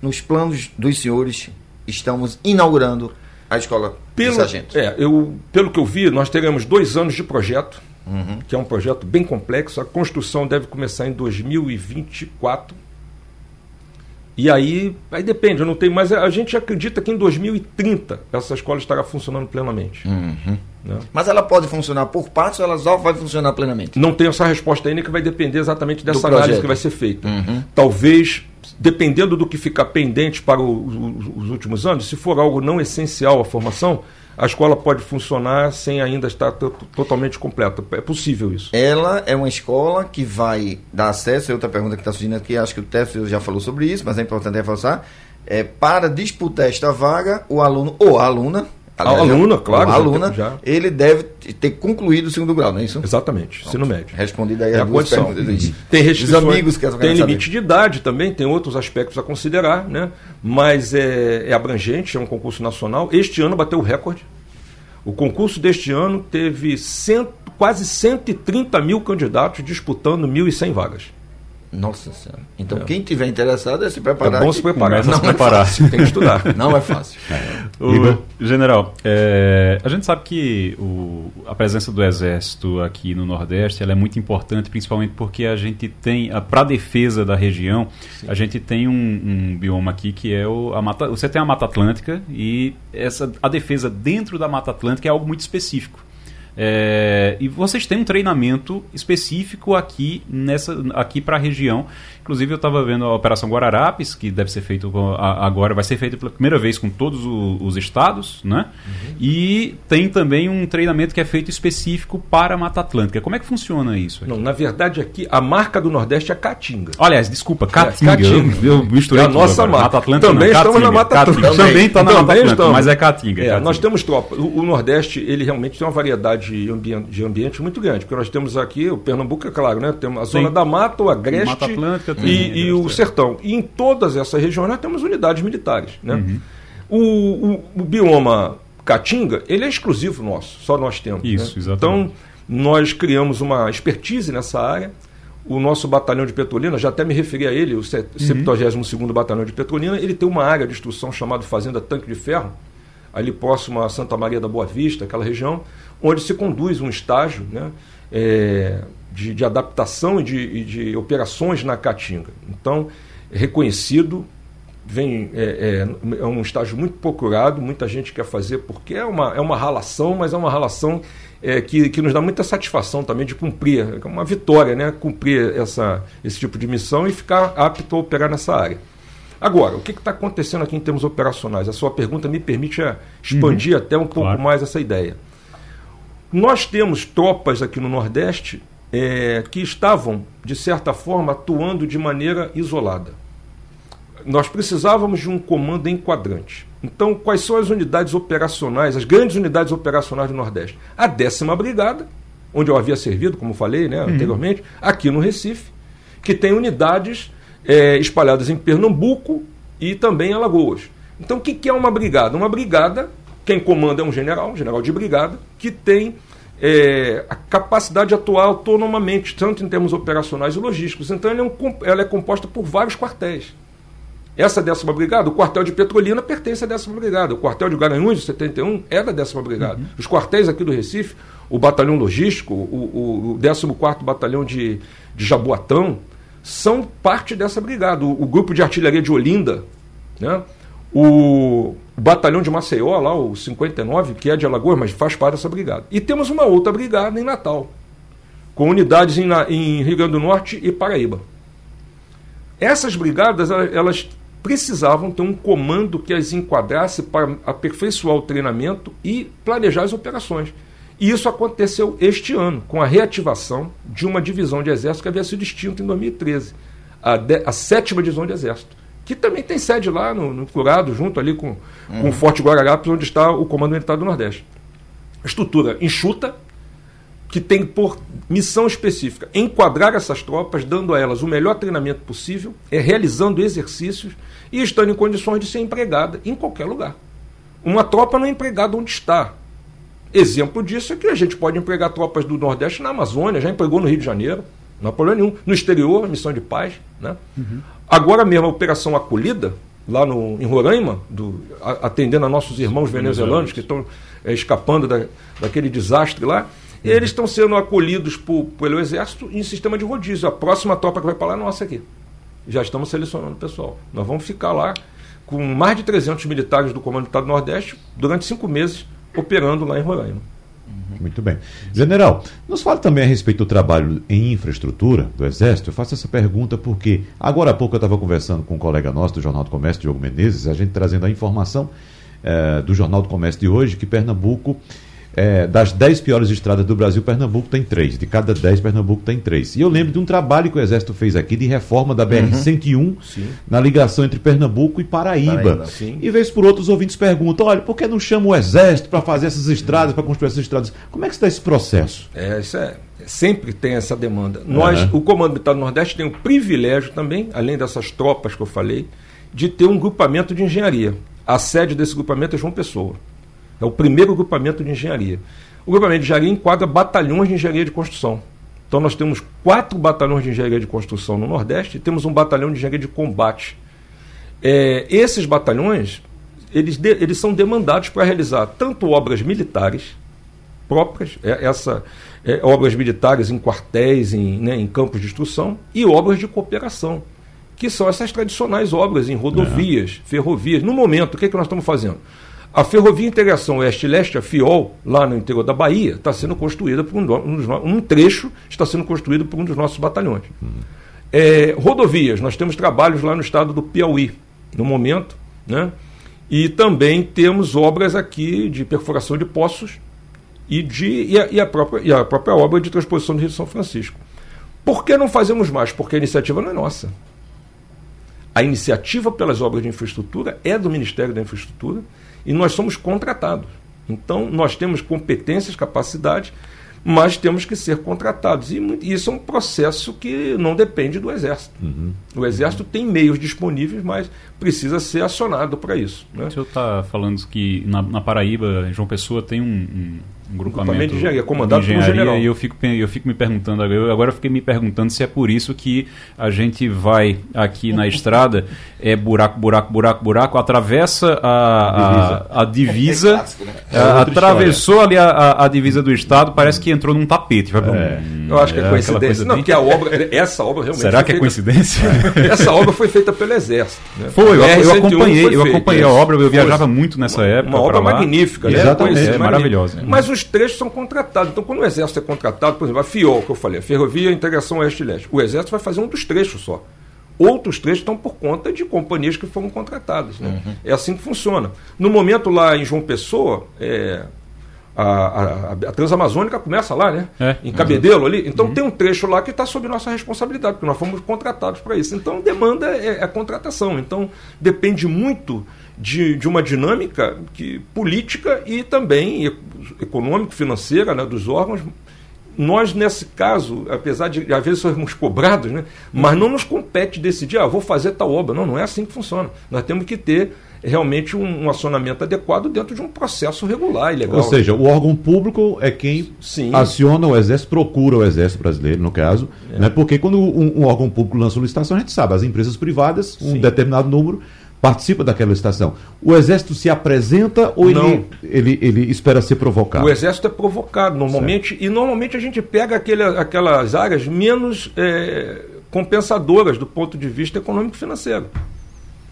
nos planos dos senhores, estamos inaugurando a escola pelo? É, eu, pelo que eu vi, nós teremos dois anos de projeto, uhum. que é um projeto bem complexo. A construção deve começar em 2024 e aí, aí depende, eu não tenho, mas a gente acredita que em 2030 essa escola estará funcionando plenamente. Uhum. Né? Mas ela pode funcionar por partes ou ela só vai funcionar plenamente? Não tenho essa resposta ainda que vai depender exatamente dessa análise que vai ser feita. Uhum. Talvez, dependendo do que ficar pendente para o, os últimos anos, se for algo não essencial à formação, a escola pode funcionar sem ainda estar totalmente completa. É possível isso. Ela é uma escola que vai dar acesso, é outra pergunta que está surgindo aqui, acho que o Tefo já falou sobre isso, mas é importante reforçar, é, para disputar esta vaga, o aluno ou a aluna a aluna, claro. Aluna, já. ele deve ter concluído o segundo grau, não é isso? Exatamente, Pronto. ensino médio. Respondido aí é a, duas perguntas. Uhum. Tem restrições, amigos que tem limite de idade também, tem outros aspectos a considerar, né? mas é, é abrangente, é um concurso nacional. Este ano bateu o recorde. O concurso deste ano teve cento, quase 130 mil candidatos disputando 1.100 vagas. Nossa Senhora. Então, é. quem tiver interessado é se preparar. É bom se preparar. Não se preparar. É fácil, tem que estudar. Não é fácil. É. O, general, é, a gente sabe que o, a presença do Exército aqui no Nordeste é muito importante, principalmente porque a gente tem, para a defesa da região, Sim. a gente tem um, um, bioma aqui que é o, a Mata. Você tem a Mata Atlântica e essa, a defesa dentro da Mata Atlântica é algo muito específico. É, e vocês têm um treinamento específico aqui nessa aqui para a região. Inclusive eu estava vendo a Operação Guararapes, que deve ser feito agora, vai ser feito pela primeira vez com todos os estados, né? Uhum. E tem também um treinamento que é feito específico para a Mata Atlântica. Como é que funciona isso? Aqui? Não, na verdade aqui a marca do Nordeste é Caatinga. Aliás, desculpa, Caatinga. É, Caatinga. Eu, eu misturei é a nossa marca. Mata Atlântica. Também não, estamos na Mata Atlântica. Também, também está na Mata Atlântica, mas é Caatinga. É, nós temos tropa. O, o Nordeste, ele realmente tem uma variedade de ambiente, de ambiente muito grande, porque nós temos aqui, o Pernambuco, é claro, né? Temos a zona Sim. da Mata, o Agreste Mata Atlântica, e, e o sertão. E em todas essas regiões nós temos unidades militares. Né? Uhum. O, o, o, bioma Caatinga, ele é exclusivo nosso, só nós temos. Isso, né? exatamente. Então, nós criamos uma expertise nessa área. O nosso batalhão de Petrolina, já até me referi a ele, o 72º uhum. Batalhão de Petrolina, ele tem uma área de instrução chamada Fazenda Tanque de Ferro, ali próximo a Santa Maria da Boa Vista, aquela região, onde se conduz um estágio né, é, de, de, adaptação e de, de operações na Caatinga. Então, reconhecido, vem é, é, é, um estágio muito procurado, muita gente quer fazer porque é uma, é uma ralação, mas é uma ralação é, que, que nos dá muita satisfação também de cumprir, é uma vitória, né? Cumprir essa, esse tipo de missão e ficar apto a operar nessa área. Agora, o que está acontecendo aqui em termos operacionais? A sua pergunta me permite é, expandir uhum. até um pouco claro. mais essa ideia. Nós temos tropas aqui no Nordeste é, que estavam, de certa forma, atuando de maneira isolada. nós precisávamos de um comando enquadrante. Então, quais são as unidades operacionais, as grandes unidades operacionais do Nordeste? A décima brigada, onde eu havia servido, como falei né, anteriormente, aqui no Recife, que tem unidades é, espalhadas em Pernambuco e também em Alagoas. Então, o que, que é uma brigada? Uma brigada, quem comanda é um general, um general de brigada, que tem é, a capacidade de atuar autonomamente, tanto em termos operacionais e logísticos. Então, ela é, um, ela é composta por vários quartéis. Essa décima brigada, o quartel de Petrolina pertence à décima brigada. O quartel de Garanhuns, de 71, é da décima brigada. Uhum. Os quartéis aqui do Recife, o batalhão logístico, o, o, o 14 batalhão de, de Jaboatão, são parte dessa brigada. O, o, grupo de artilharia de Olinda, né? o, batalhão de Maceió, lá, o 59, que é de Alagoas, mas faz parte dessa brigada. E temos uma outra brigada em Natal, com unidades em, em Rio Grande do Norte e Paraíba. Essas brigadas, elas precisavam ter um comando que as enquadrasse para aperfeiçoar o treinamento e planejar as operações. E isso aconteceu este ano, com a reativação de uma divisão de exército que havia sido extinta em 2013, a, de, a sétima divisão de exército, que também tem sede lá no, no Curado, junto ali com, uhum. com o Forte Guararapes, onde está o Comando Militar do Nordeste. Estrutura enxuta, que tem por missão específica enquadrar essas tropas, dando a elas o melhor treinamento possível, é realizando exercícios e estando em condições de ser empregada em qualquer lugar. Uma tropa não é empregada onde está. Exemplo disso é que a gente pode empregar tropas do Nordeste na Amazônia, já empregou no Rio de Janeiro, não há problema nenhum. No exterior, missão de paz. Né? Uhum. Agora mesmo, a Operação Acolhida, lá no, em Roraima, do, a, atendendo a nossos irmãos venezuelanos que estão é, escapando da, daquele desastre lá, uhum. eles estão sendo acolhidos por, pelo Exército em sistema de rodízio. A próxima tropa que vai para lá é nossa aqui já estamos selecionando o pessoal. Nós vamos ficar lá com mais de 300 militares do Comando Militar do Nordeste durante cinco meses operando lá em Roraima. Uhum. Muito bem. General, nos fale também a respeito do trabalho em infraestrutura do Exército. Eu faço essa pergunta porque agora há pouco eu estava conversando com um colega nosso do Jornal do Comércio, Diogo Menezes, a gente trazendo a informação eh, do Jornal do Comércio de hoje que Pernambuco é, das 10 piores estradas do Brasil, Pernambuco tem três. De cada 10, Pernambuco tem três. E eu lembro de um trabalho que o Exército fez aqui de reforma da BR-101 uhum. na ligação entre Pernambuco e Paraíba. Paraíba e vez por outros ouvintes perguntam: olha, por que não chama o Exército para fazer essas estradas, para construir essas estradas? Como é que está esse processo? É, isso é. Sempre tem essa demanda. Nós, uhum. o Comando Militar do Nordeste, tem o privilégio também, além dessas tropas que eu falei, de ter um grupamento de engenharia. A sede desse grupamento é João Pessoa. É o primeiro grupamento de engenharia. O grupamento de engenharia enquadra batalhões de engenharia de construção. Então nós temos quatro batalhões de engenharia de construção no Nordeste e temos um batalhão de engenharia de combate. É, esses batalhões, eles, de, eles são demandados para realizar tanto obras militares próprias, é, essa é, obras militares em quartéis, em, né, em campos de instrução, e obras de cooperação, que são essas tradicionais obras em rodovias, é. ferrovias. No momento, o que, é que nós estamos fazendo? A Ferrovia Integração Oeste-Leste, a FIOL, lá no interior da Bahia, está sendo construída por um, um, um, trecho está sendo construído por um dos nossos batalhões. Uhum. É, rodovias, nós temos trabalhos lá no estado do Piauí, no momento, né? E também temos obras aqui de perfuração de poços e, de, e, a, e, a própria, e a própria obra de transposição do Rio de São Francisco. Por que não fazemos mais? Porque a iniciativa não é nossa. A iniciativa pelas obras de infraestrutura é do Ministério da Infraestrutura e nós somos contratados. Então, nós temos competências, capacidades, mas temos que ser contratados. E isso é um processo que não depende do Exército. Uhum. O Exército tem meios disponíveis, mas precisa ser acionado para isso. Né? O senhor está falando que na, na, Paraíba, João Pessoa tem um, um um grupamento de engenharia, comandado de engenharia, general. E eu fico, eu fico me perguntando, eu agora fiquei me perguntando se é por isso que a gente vai aqui na estrada, é buraco, buraco, buraco, buraco, atravessa a, a, a divisa, a divisa né? é atravessou ali a, a, divisa do Estado, parece que entrou num tapete. É. eu acho que é, é coincidência. Não, porque a obra, essa obra realmente. Será que é coincidência? essa obra foi feita pelo Exército. Né? Foi, eu, eu acompanhei, eu acompanhei a obra, eu viajava muito nessa época. Uma obra magnífica, né? Exatamente, é, maravilhosa. Mas os trechos são contratados. Então, quando o Exército é contratado, por exemplo, a FIOL, que eu falei, a Ferrovia Integração Oeste-Leste, o Exército vai fazer um dos trechos só. Outros trechos estão por conta de companhias que foram contratadas. Né? Uhum. É assim que funciona. No momento lá em João Pessoa, é, a, a, a, Transamazônica começa lá, né? É, em Cabedelo ali. Então uhum. tem um trecho lá que está sob nossa responsabilidade, porque nós fomos contratados para isso. Então demanda é, é contratação. Então depende muito de, de uma dinâmica que, política e também econômico, financeira né, dos órgãos. Nós, nesse caso, apesar de às vezes sermos cobrados, né, mas não nos compete decidir, ah, vou fazer tal obra. Não, não é assim que funciona. Nós temos que ter realmente um, um, acionamento adequado dentro de um processo regular e legal. Ou seja, o órgão público é quem Sim. aciona o Exército, procura o Exército brasileiro, no caso, é. né? porque quando um, um, órgão público lança licitação, a gente sabe, as empresas privadas, um Sim. determinado número, participa daquela licitação. O Exército se apresenta ou ele, ele, ele espera ser provocado? O Exército é provocado normalmente, certo. e normalmente a gente pega aquele, aquelas áreas menos é, compensadoras do ponto de vista econômico financeiro.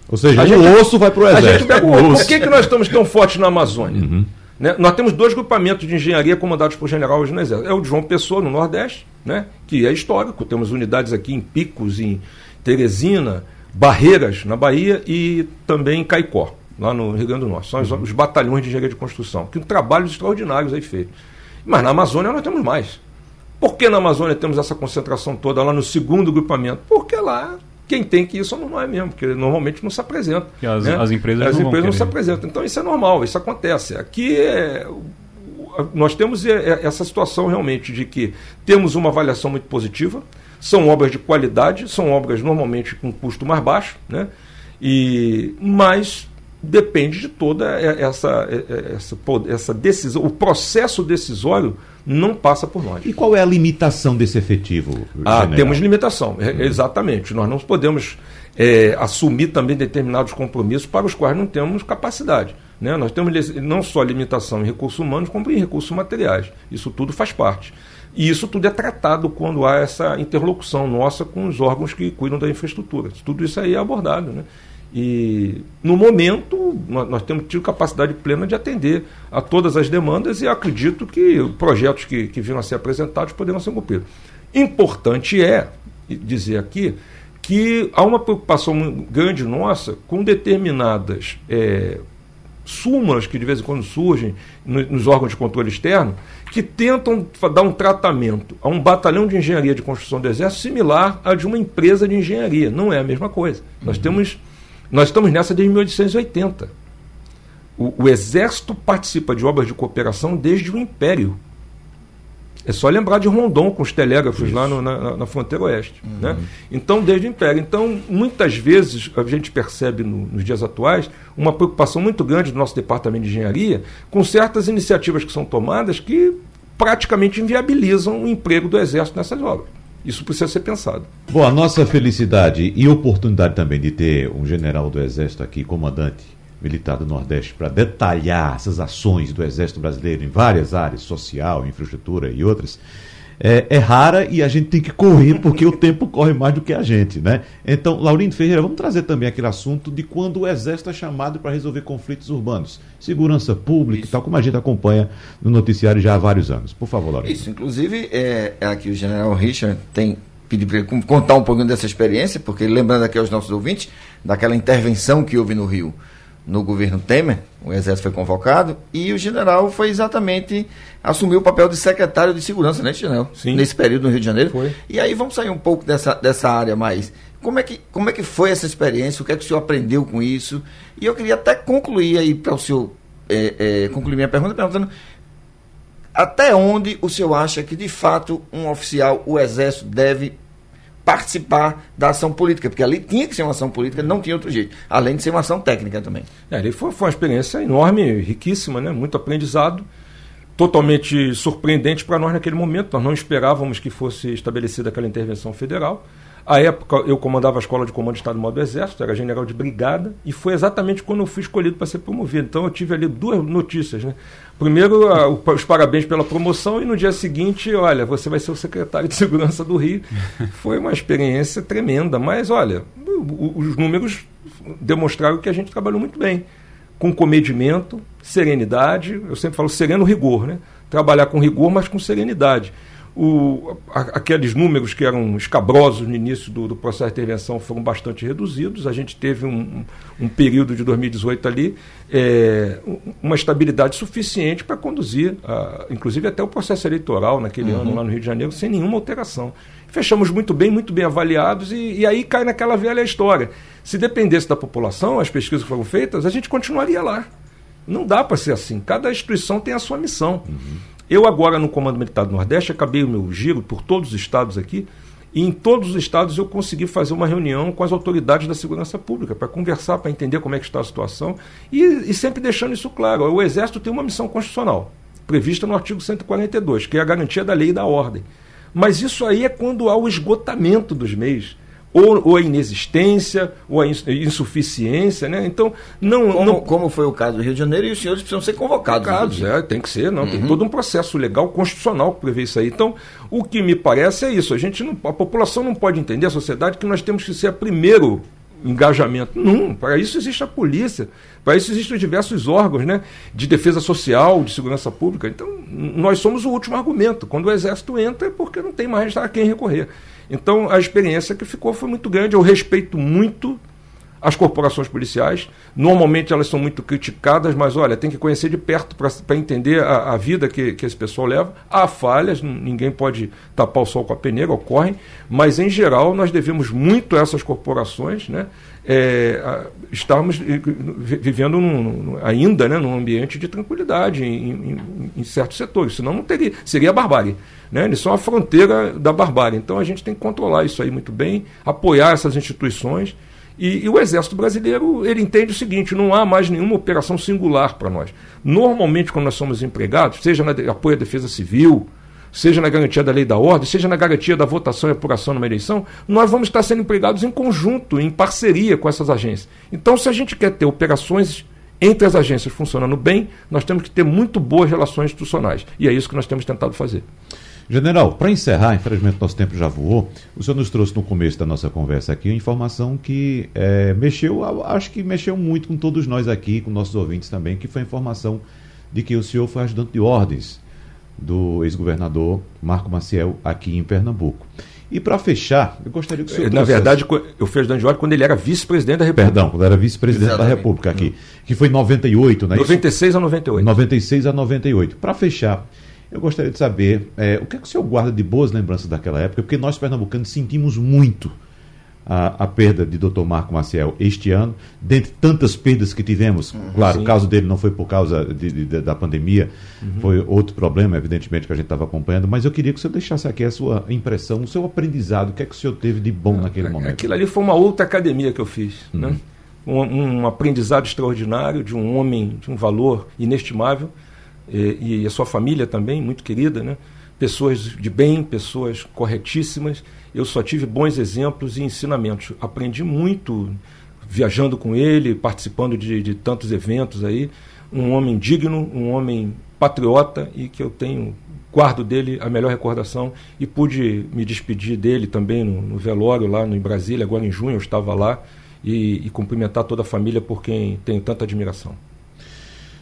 Ou seja, a o gente, osso vai para o exército. Pega, por que, que nós estamos tão fortes na Amazônia? Uhum. Né? Nós temos dois grupamentos de engenharia comandados por general hoje no Exército. É o de João Pessoa, no Nordeste, né? que é histórico. Temos unidades aqui em Picos, em Teresina, Barreiras, na Bahia, e também em Caicó, lá no Rio Grande do Norte. São os, os batalhões de engenharia de construção, que trabalhos extraordinários aí feitos. Mas na Amazônia nós temos mais. Por que na Amazônia temos essa concentração toda lá no segundo grupamento? Porque lá quem tem que ir somos nós mesmo, porque normalmente não se apresenta. As, né? as, empresas, as não, empresas não se apresentam. Então isso é normal, isso acontece. Aqui é, nós temos é, é, essa situação realmente de que temos uma avaliação muito positiva, são obras de qualidade, são obras normalmente com custo mais baixo, né? e, mas depende de toda essa, essa, essa decisão, o processo decisório não passa por nós. E qual é a limitação desse efetivo? Ah, general? temos limitação, uhum. exatamente. Nós não podemos é, assumir também determinados compromissos para os quais não temos capacidade. Né? Nós temos não só limitação em recursos humanos, como em recursos materiais. Isso tudo faz parte. E isso tudo é tratado quando há essa interlocução nossa com os órgãos que cuidam da infraestrutura. Tudo isso aí é abordado. Né? E, no momento, nós temos tido capacidade plena de atender a todas as demandas e acredito que projetos que, que viram a ser apresentados poderão ser cumpridos. Importante é dizer aqui que há uma preocupação grande nossa com determinadas é, súmulas que de vez em quando surgem nos órgãos de controle externo, que tentam dar um tratamento a um batalhão de engenharia de construção do Exército similar a de uma empresa de engenharia. Não é a mesma coisa. Nós uhum. temos nós estamos nessa desde 1880. O, o, Exército participa de obras de cooperação desde o Império. É só lembrar de Rondon com os telégrafos Isso. lá no, na, na, fronteira oeste. Uhum. Né? Então, desde o Império. Então, muitas vezes a gente percebe no, nos dias atuais uma preocupação muito grande do nosso departamento de engenharia com certas iniciativas que são tomadas que praticamente inviabilizam o emprego do Exército nessas obras. Isso precisa ser pensado. Bom, a nossa felicidade e oportunidade também de ter um general do Exército aqui, comandante militar do Nordeste, para detalhar essas ações do Exército Brasileiro em várias áreas, social, infraestrutura e outras, é, é, rara e a gente tem que correr porque o tempo corre mais do que a gente, né? Então, Laurindo Ferreira, vamos trazer também aquele assunto de quando o Exército é chamado para resolver conflitos urbanos, segurança pública Isso. e tal, como a gente acompanha no noticiário já há vários anos. Por favor, Laurindo. Isso, inclusive, é, é aqui o General Richard tem pedido para contar um pouquinho dessa experiência, porque lembrando aqui aos nossos ouvintes, daquela intervenção que houve no Rio no governo Temer, o exército foi convocado, e o general foi exatamente assumir o papel de secretário de segurança, né, general? Sim. Nesse período no Rio de Janeiro. Foi. E aí vamos sair um pouco dessa, dessa área mais. Como é, que, como é que foi essa experiência? O que é que o senhor aprendeu com isso? E eu queria até concluir aí para o senhor é, é, concluir minha pergunta perguntando até onde o senhor acha que de fato um oficial, o exército, deve participar da ação política, porque ali tinha que ser uma ação política, não tinha outro jeito, além de ser uma ação técnica também. É, ali foi, foi uma experiência enorme, riquíssima, né? muito aprendizado, totalmente surpreendente para nós naquele momento. Nós não esperávamos que fosse estabelecida aquela intervenção federal. À época, eu comandava a Escola de Comando de Estado-Maior do Exército, era general de brigada, e foi exatamente quando eu fui escolhido para ser promovido. Então, eu tive ali duas notícias. Né? Primeiro, a, os parabéns pela promoção, e no dia seguinte, olha, você vai ser o secretário de Segurança do Rio. Foi uma experiência tremenda, mas olha, os números demonstraram que a gente trabalhou muito bem. Com comedimento, serenidade, eu sempre falo sereno rigor, né? Trabalhar com rigor, mas com serenidade o, a, aqueles números que eram escabrosos no início do, do, processo de intervenção foram bastante reduzidos. A gente teve um, um período de 2018 ali, é, uma estabilidade suficiente para conduzir, a, inclusive até o processo eleitoral naquele uhum. ano lá no Rio de Janeiro, sem nenhuma alteração. Fechamos muito bem, muito bem avaliados, e, e aí cai naquela velha história. Se dependesse da população, as pesquisas que foram feitas, a gente continuaria lá. Não dá para ser assim. Cada instituição tem a sua missão. Uhum. Eu agora no Comando Militar do Nordeste acabei o meu giro por todos os estados aqui e em todos os estados eu consegui fazer uma reunião com as autoridades da segurança pública para conversar, para entender como é que está a situação e, e sempre deixando isso claro. O Exército tem uma missão constitucional prevista no artigo 142, que é a garantia da lei e da ordem. Mas isso aí é quando há o esgotamento dos meios ou, ou a inexistência, ou a insuficiência, né? Então, não como, não. Como foi o caso do Rio de Janeiro, e os senhores precisam ser convocados. Convocados, é, tem que ser, não. Uhum. Tem todo um processo legal, constitucional que prevê isso aí. Então, o que me parece é isso. A gente não, a população não pode entender, a sociedade, que nós temos que ser a primeiro engajamento. Não, para isso existe a polícia, para isso existem diversos órgãos né, de defesa social, de segurança pública. Então, nós somos o último argumento. Quando o exército entra é porque não tem mais a quem recorrer. Então a experiência que ficou foi muito grande. Eu respeito muito as corporações policiais. Normalmente elas são muito criticadas, mas olha, tem que conhecer de perto para entender a, a, vida que, que esse pessoal leva. Há falhas, ninguém pode tapar o sol com a peneira, ocorrem, mas em geral nós devemos muito a essas corporações, né? É, estarmos vivendo num, ainda né, num ambiente de tranquilidade em, em, em certos setores, senão não teria, seria a barbárie. Né? Eles são a fronteira da barbárie. Então a gente tem que controlar isso aí muito bem, apoiar essas instituições. E, e, o Exército Brasileiro ele entende o seguinte: não há mais nenhuma operação singular para nós. Normalmente, quando nós somos empregados, seja na apoio à defesa civil, seja na garantia da lei da ordem, seja na garantia da votação e apuração numa eleição, nós vamos estar sendo empregados em conjunto, em parceria com essas agências. Então, se a gente quer ter operações entre as agências funcionando bem, nós temos que ter muito boas relações institucionais. E é isso que nós temos tentado fazer. General, para encerrar, infelizmente nosso tempo já voou, o senhor nos trouxe no começo da nossa conversa aqui uma informação que é, mexeu, acho que mexeu muito com todos nós aqui, com nossos ouvintes também, que foi a informação de que o senhor foi ajudante de ordens do ex-governador Marco Maciel aqui em Pernambuco. E para fechar, eu gostaria que o senhor. Na verdade, eu de ordem quando ele era vice-presidente da República. Perdão, quando era vice-presidente da República aqui. Que foi em 98, né? 96 isso? a 98. 96 a 98. Para fechar, eu gostaria de saber é, o que, é que o senhor guarda de boas lembranças daquela época, porque nós pernambucanos sentimos muito a, a perda de Dr. Marco Maciel este ano, dentre tantas perdas que tivemos. Uhum, claro, sim. o caso dele não foi por causa de, de, da pandemia, uhum. foi outro problema, evidentemente, que a gente estava acompanhando, mas eu queria que o senhor deixasse aqui a sua impressão, o seu aprendizado, o que é que o senhor teve de bom naquele momento. Aquilo ali foi uma outra academia que eu fiz, uhum. né? Um, um, aprendizado extraordinário de um homem de um valor inestimável e, e a sua família também, muito querida, né? Pessoas de bem, pessoas corretíssimas. Eu só tive bons exemplos e ensinamentos. Aprendi muito viajando com ele, participando de, de tantos eventos aí. Um homem digno, um homem patriota e que eu tenho guardo dele a melhor recordação e pude me despedir dele também no, no velório lá no, em Brasília, agora em junho eu estava lá e, e cumprimentar toda a família por quem tenho tanta admiração.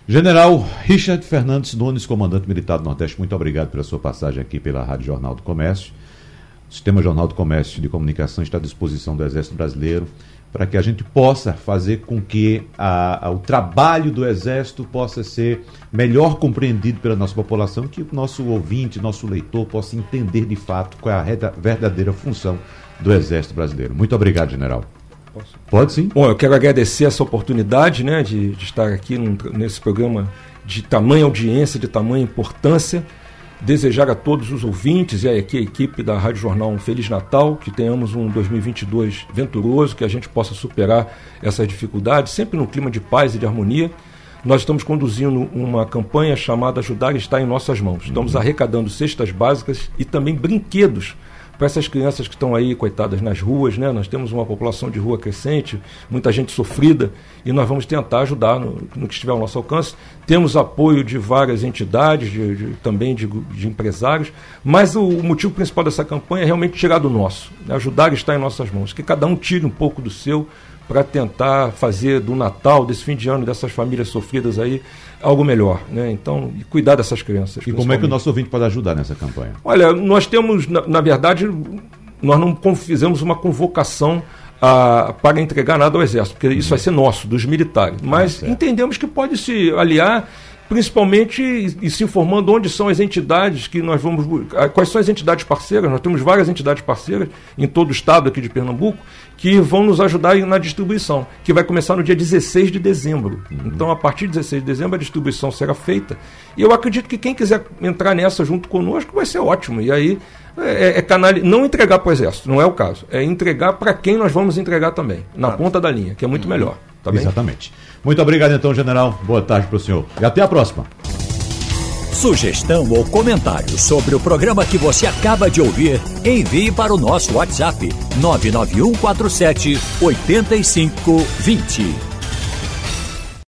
General Richard Fernandes Nunes, comandante militar do Nordeste, muito obrigado pela sua passagem aqui pela Rádio Jornal do Comércio. O Sistema Jornal do Comércio de Comunicação está à disposição do Exército Brasileiro para que a gente possa fazer com que a, a, o trabalho do Exército possa ser melhor compreendido pela nossa população, que o nosso ouvinte, nosso leitor possa entender de fato qual é a verdadeira função do Exército Brasileiro. Muito obrigado, General. Posso? Pode sim. Bom, eu quero agradecer essa oportunidade né, de, de estar aqui num, nesse programa de tamanha audiência, de tamanha importância. Desejar a todos os ouvintes e aqui a equipe da Rádio Jornal um Feliz Natal, que tenhamos um 2022 venturoso, que a gente possa superar essas dificuldades, sempre no clima de paz e de harmonia. Nós estamos conduzindo uma campanha chamada Ajudar está em Nossas Mãos. Estamos arrecadando cestas básicas e também brinquedos para essas crianças que estão aí, coitadas, nas ruas, né? Nós temos uma população de rua crescente, muita gente sofrida, e nós vamos tentar ajudar no, no que estiver ao nosso alcance. Temos apoio de várias entidades, de, de, também de, de, empresários, mas o, o, motivo principal dessa campanha é realmente tirar do nosso, né? ajudar está em nossas mãos, que cada um tire um pouco do seu para tentar fazer do Natal, desse fim de ano, dessas famílias sofridas aí, algo melhor. Né? Então, cuidar dessas crianças. E como é que o nosso ouvinte pode ajudar nessa campanha? Olha, nós temos, na, na verdade, nós não fizemos uma convocação a, para entregar nada ao Exército, porque isso vai ser nosso, dos militares. Mas ah, entendemos que pode se aliar principalmente e, e, se informando onde são as entidades que nós vamos. Quais são as entidades parceiras? Nós temos várias entidades parceiras em todo o estado aqui de Pernambuco que vão nos ajudar na distribuição, que vai começar no dia 16 de dezembro. Uhum. Então, a partir de 16 de dezembro, a distribuição será feita. E eu acredito que quem quiser entrar nessa junto conosco vai ser ótimo. E aí é, é canal, não entregar para o Exército, não é o caso. É entregar para quem nós vamos entregar também, na ponta da linha, que é muito uhum. melhor. Tá Exatamente. Muito obrigado, então, general. Boa tarde para o senhor. E até a próxima. Sugestão ou comentário sobre o programa que você acaba de ouvir, envie para o nosso WhatsApp 99147 8520.